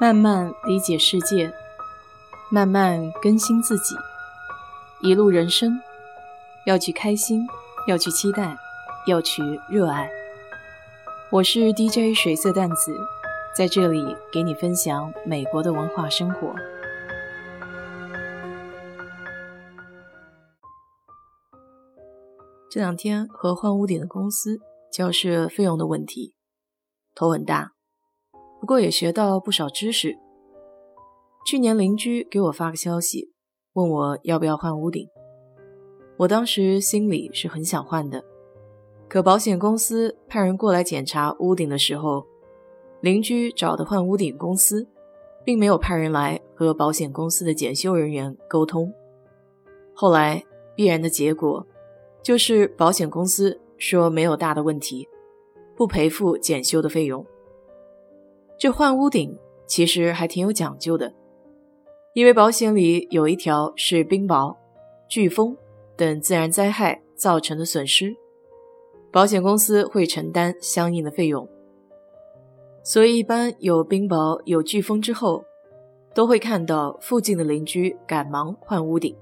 慢慢理解世界，慢慢更新自己。一路人生，要去开心，要去期待，要去热爱。我是 DJ 水色淡子，在这里给你分享美国的文化生活。这两天和换屋顶的公司交涉费用的问题，头很大。不过也学到不少知识。去年邻居给我发个消息，问我要不要换屋顶。我当时心里是很想换的，可保险公司派人过来检查屋顶的时候，邻居找的换屋顶公司，并没有派人来和保险公司的检修人员沟通。后来必然的结果，就是保险公司说没有大的问题，不赔付检修的费用。这换屋顶其实还挺有讲究的，因为保险里有一条是冰雹、飓风等自然灾害造成的损失，保险公司会承担相应的费用。所以一般有冰雹、有飓风之后，都会看到附近的邻居赶忙换屋顶。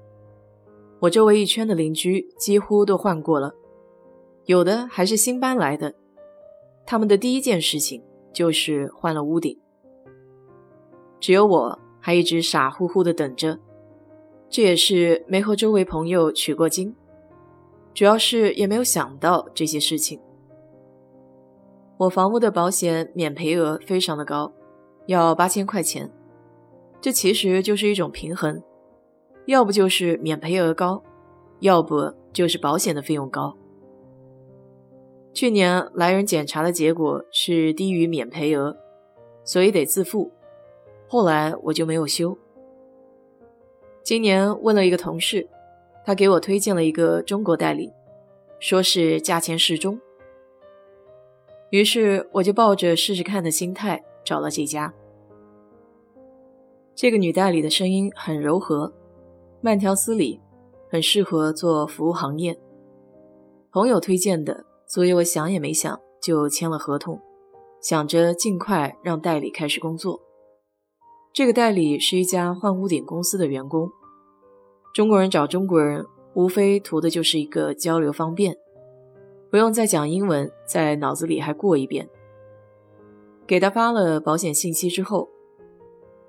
我周围一圈的邻居几乎都换过了，有的还是新搬来的，他们的第一件事情。就是换了屋顶，只有我还一直傻乎乎的等着。这也是没和周围朋友取过经，主要是也没有想到这些事情。我房屋的保险免赔额非常的高，要八千块钱。这其实就是一种平衡，要不就是免赔额高，要不就是保险的费用高。去年来人检查的结果是低于免赔额，所以得自付。后来我就没有修。今年问了一个同事，他给我推荐了一个中国代理，说是价钱适中。于是我就抱着试试看的心态找了几家。这个女代理的声音很柔和，慢条斯理，很适合做服务行业。朋友推荐的。所以我想也没想就签了合同，想着尽快让代理开始工作。这个代理是一家换屋顶公司的员工，中国人找中国人，无非图的就是一个交流方便，不用再讲英文，在脑子里还过一遍。给他发了保险信息之后，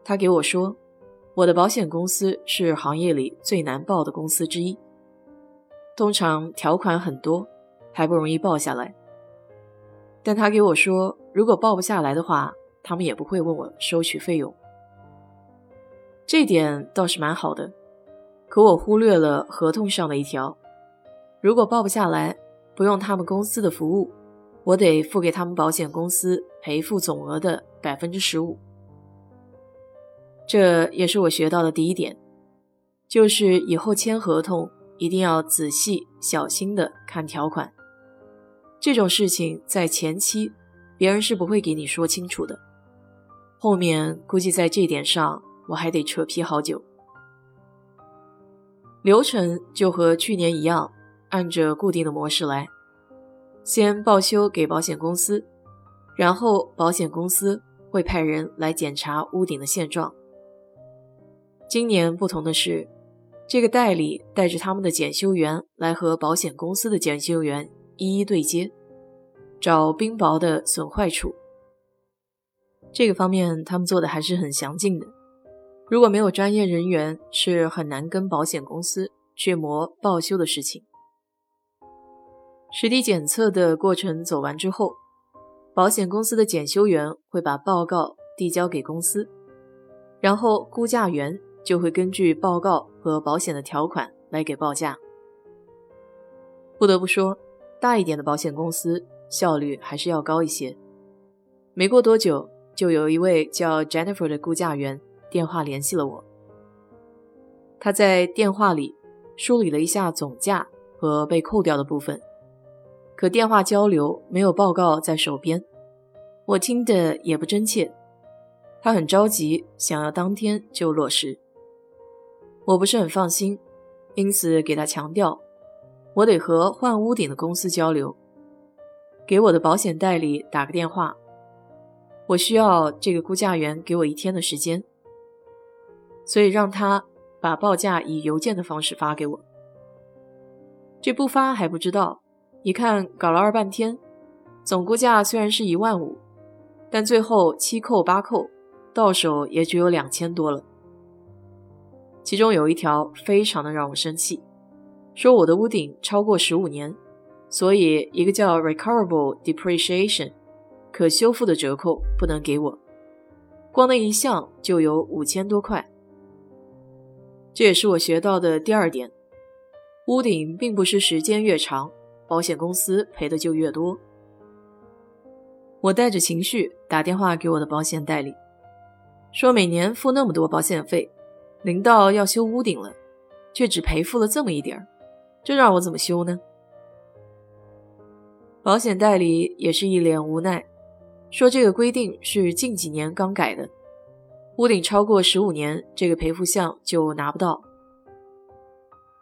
他给我说，我的保险公司是行业里最难报的公司之一，通常条款很多。还不容易报下来，但他给我说，如果报不下来的话，他们也不会问我收取费用。这点倒是蛮好的，可我忽略了合同上的一条：如果报不下来，不用他们公司的服务，我得付给他们保险公司赔付总额的百分之十五。这也是我学到的第一点，就是以后签合同一定要仔细小心的看条款。这种事情在前期，别人是不会给你说清楚的。后面估计在这点上，我还得扯皮好久。流程就和去年一样，按着固定的模式来，先报修给保险公司，然后保险公司会派人来检查屋顶的现状。今年不同的是，这个代理带着他们的检修员来和保险公司的检修员。一一对接，找冰雹的损坏处。这个方面他们做的还是很详尽的。如果没有专业人员，是很难跟保险公司去磨报修的事情。实地检测的过程走完之后，保险公司的检修员会把报告递交给公司，然后估价员就会根据报告和保险的条款来给报价。不得不说。大一点的保险公司效率还是要高一些。没过多久，就有一位叫 Jennifer 的估价员电话联系了我。他在电话里梳理了一下总价和被扣掉的部分，可电话交流没有报告在手边，我听得也不真切。他很着急，想要当天就落实。我不是很放心，因此给他强调。我得和换屋顶的公司交流，给我的保险代理打个电话。我需要这个估价员给我一天的时间，所以让他把报价以邮件的方式发给我。这不发还不知道，一看搞了二半天，总估价虽然是一万五，但最后七扣八扣，到手也只有两千多了。其中有一条非常的让我生气，说我的屋顶超过十五年，所以一个叫 recoverable depreciation。可修复的折扣不能给我，光那一项就有五千多块。这也是我学到的第二点：屋顶并不是时间越长，保险公司赔的就越多。我带着情绪打电话给我的保险代理，说每年付那么多保险费，临到要修屋顶了，却只赔付了这么一点儿，这让我怎么修呢？保险代理也是一脸无奈。说这个规定是近几年刚改的，屋顶超过十五年，这个赔付项就拿不到。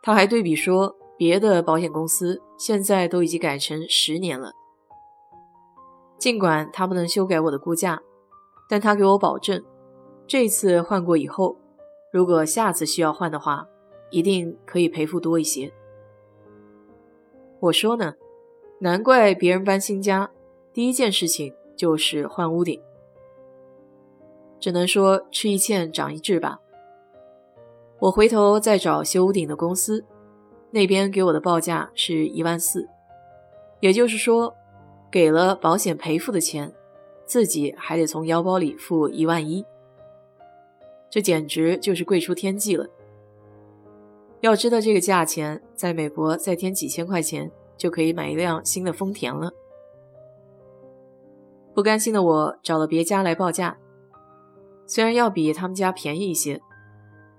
他还对比说，别的保险公司现在都已经改成十年了。尽管他不能修改我的估价，但他给我保证，这次换过以后，如果下次需要换的话，一定可以赔付多一些。我说呢，难怪别人搬新家，第一件事情。就是换屋顶，只能说吃一堑长一智吧。我回头再找修屋顶的公司，那边给我的报价是一万四，也就是说，给了保险赔付的钱，自己还得从腰包里付一万一，这简直就是贵出天际了。要知道这个价钱，在美国再添几千块钱就可以买一辆新的丰田了。不甘心的我找了别家来报价，虽然要比他们家便宜一些，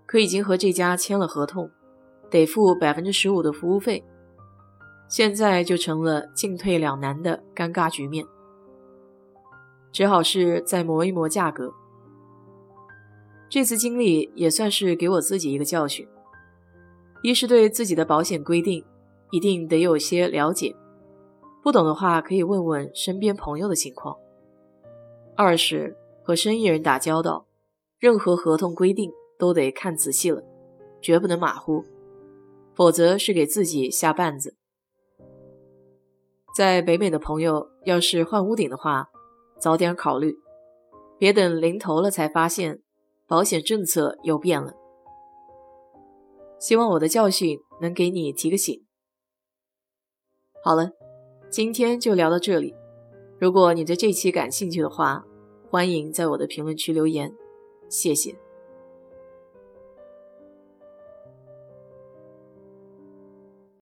可已经和这家签了合同，得付百分之十五的服务费，现在就成了进退两难的尴尬局面，只好是再磨一磨价格。这次经历也算是给我自己一个教训：一是对自己的保险规定一定得有些了解，不懂的话可以问问身边朋友的情况。二是和生意人打交道，任何合同规定都得看仔细了，绝不能马虎，否则是给自己下绊子。在北美的朋友要是换屋顶的话，早点考虑，别等临头了才发现保险政策又变了。希望我的教训能给你提个醒。好了，今天就聊到这里。如果你对这期感兴趣的话，欢迎在我的评论区留言，谢谢。